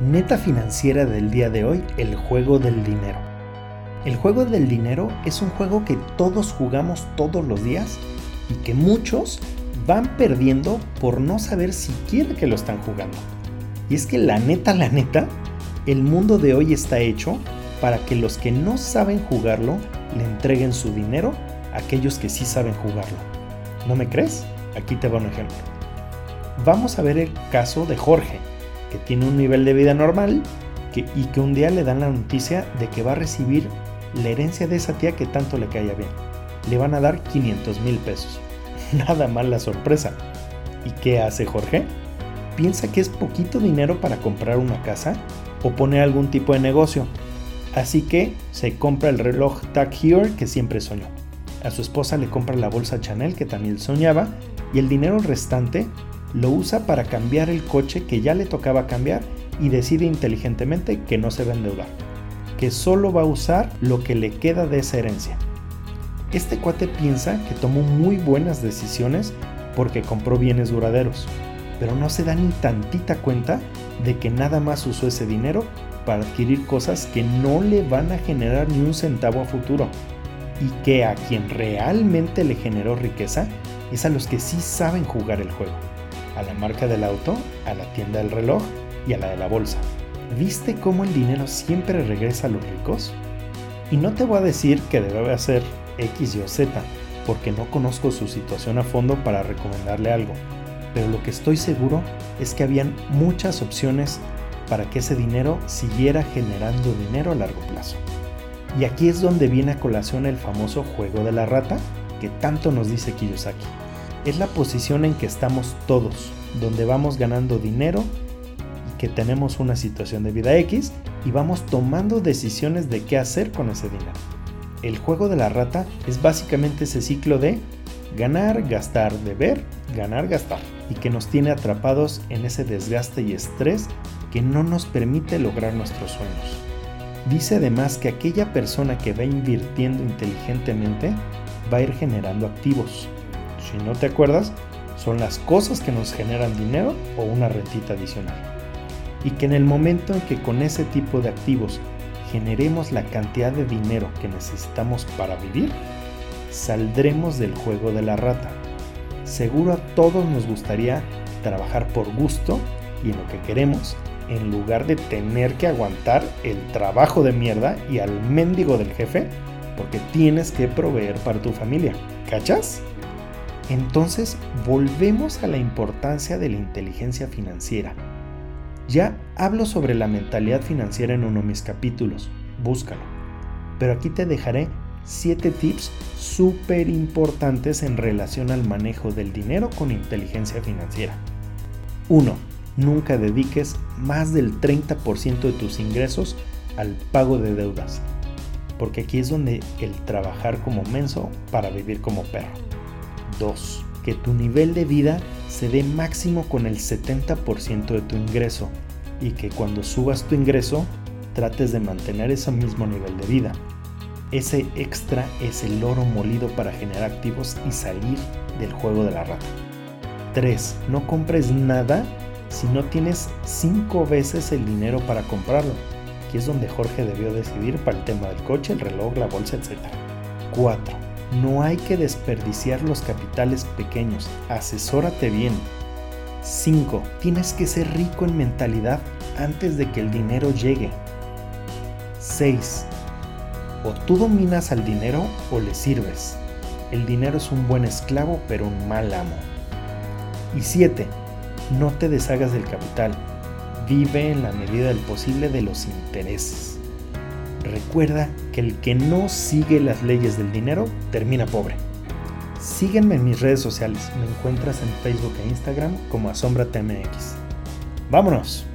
Neta financiera del día de hoy, el juego del dinero. El juego del dinero es un juego que todos jugamos todos los días y que muchos van perdiendo por no saber siquiera que lo están jugando. Y es que la neta, la neta, el mundo de hoy está hecho para que los que no saben jugarlo le entreguen su dinero a aquellos que sí saben jugarlo. ¿No me crees? Aquí te va un ejemplo. Vamos a ver el caso de Jorge, que tiene un nivel de vida normal y que un día le dan la noticia de que va a recibir la herencia de esa tía que tanto le caía bien. Le van a dar 500 mil pesos. Nada más la sorpresa. ¿Y qué hace Jorge? Piensa que es poquito dinero para comprar una casa o poner algún tipo de negocio. Así que se compra el reloj Tag Heuer que siempre soñó. A su esposa le compra la bolsa Chanel que también soñaba y el dinero restante lo usa para cambiar el coche que ya le tocaba cambiar y decide inteligentemente que no se va a endeudar, que solo va a usar lo que le queda de esa herencia. Este cuate piensa que tomó muy buenas decisiones porque compró bienes duraderos, pero no se da ni tantita cuenta de que nada más usó ese dinero para adquirir cosas que no le van a generar ni un centavo a futuro y que a quien realmente le generó riqueza es a los que sí saben jugar el juego a la marca del auto, a la tienda del reloj y a la de la bolsa. ¿Viste cómo el dinero siempre regresa a los ricos? Y no te voy a decir que debe hacer X, Y o Z, porque no conozco su situación a fondo para recomendarle algo, pero lo que estoy seguro es que habían muchas opciones para que ese dinero siguiera generando dinero a largo plazo. Y aquí es donde viene a colación el famoso juego de la rata que tanto nos dice Kiyosaki es la posición en que estamos todos, donde vamos ganando dinero y que tenemos una situación de vida X y vamos tomando decisiones de qué hacer con ese dinero. El juego de la rata es básicamente ese ciclo de ganar, gastar, deber, ganar, gastar y que nos tiene atrapados en ese desgaste y estrés que no nos permite lograr nuestros sueños. Dice además que aquella persona que va invirtiendo inteligentemente va a ir generando activos, si no te acuerdas, son las cosas que nos generan dinero o una rentita adicional. Y que en el momento en que con ese tipo de activos generemos la cantidad de dinero que necesitamos para vivir, saldremos del juego de la rata. Seguro a todos nos gustaría trabajar por gusto y en lo que queremos, en lugar de tener que aguantar el trabajo de mierda y al mendigo del jefe, porque tienes que proveer para tu familia. ¿Cachas? Entonces volvemos a la importancia de la inteligencia financiera. Ya hablo sobre la mentalidad financiera en uno de mis capítulos, búscalo. Pero aquí te dejaré 7 tips súper importantes en relación al manejo del dinero con inteligencia financiera. 1. Nunca dediques más del 30% de tus ingresos al pago de deudas, porque aquí es donde el trabajar como menso para vivir como perro. 2. Que tu nivel de vida se dé máximo con el 70% de tu ingreso y que cuando subas tu ingreso trates de mantener ese mismo nivel de vida. Ese extra es el oro molido para generar activos y salir del juego de la rata. 3. No compres nada si no tienes 5 veces el dinero para comprarlo. Aquí es donde Jorge debió decidir para el tema del coche, el reloj, la bolsa, etc. 4 no hay que desperdiciar los capitales pequeños, asesórate bien. 5. Tienes que ser rico en mentalidad antes de que el dinero llegue. 6. O tú dominas al dinero o le sirves. El dinero es un buen esclavo pero un mal amo. Y 7. No te deshagas del capital. Vive en la medida del posible de los intereses. Recuerda que el que no sigue las leyes del dinero termina pobre. Sígueme en mis redes sociales, me encuentras en Facebook e Instagram como AsombraTMX. ¡Vámonos!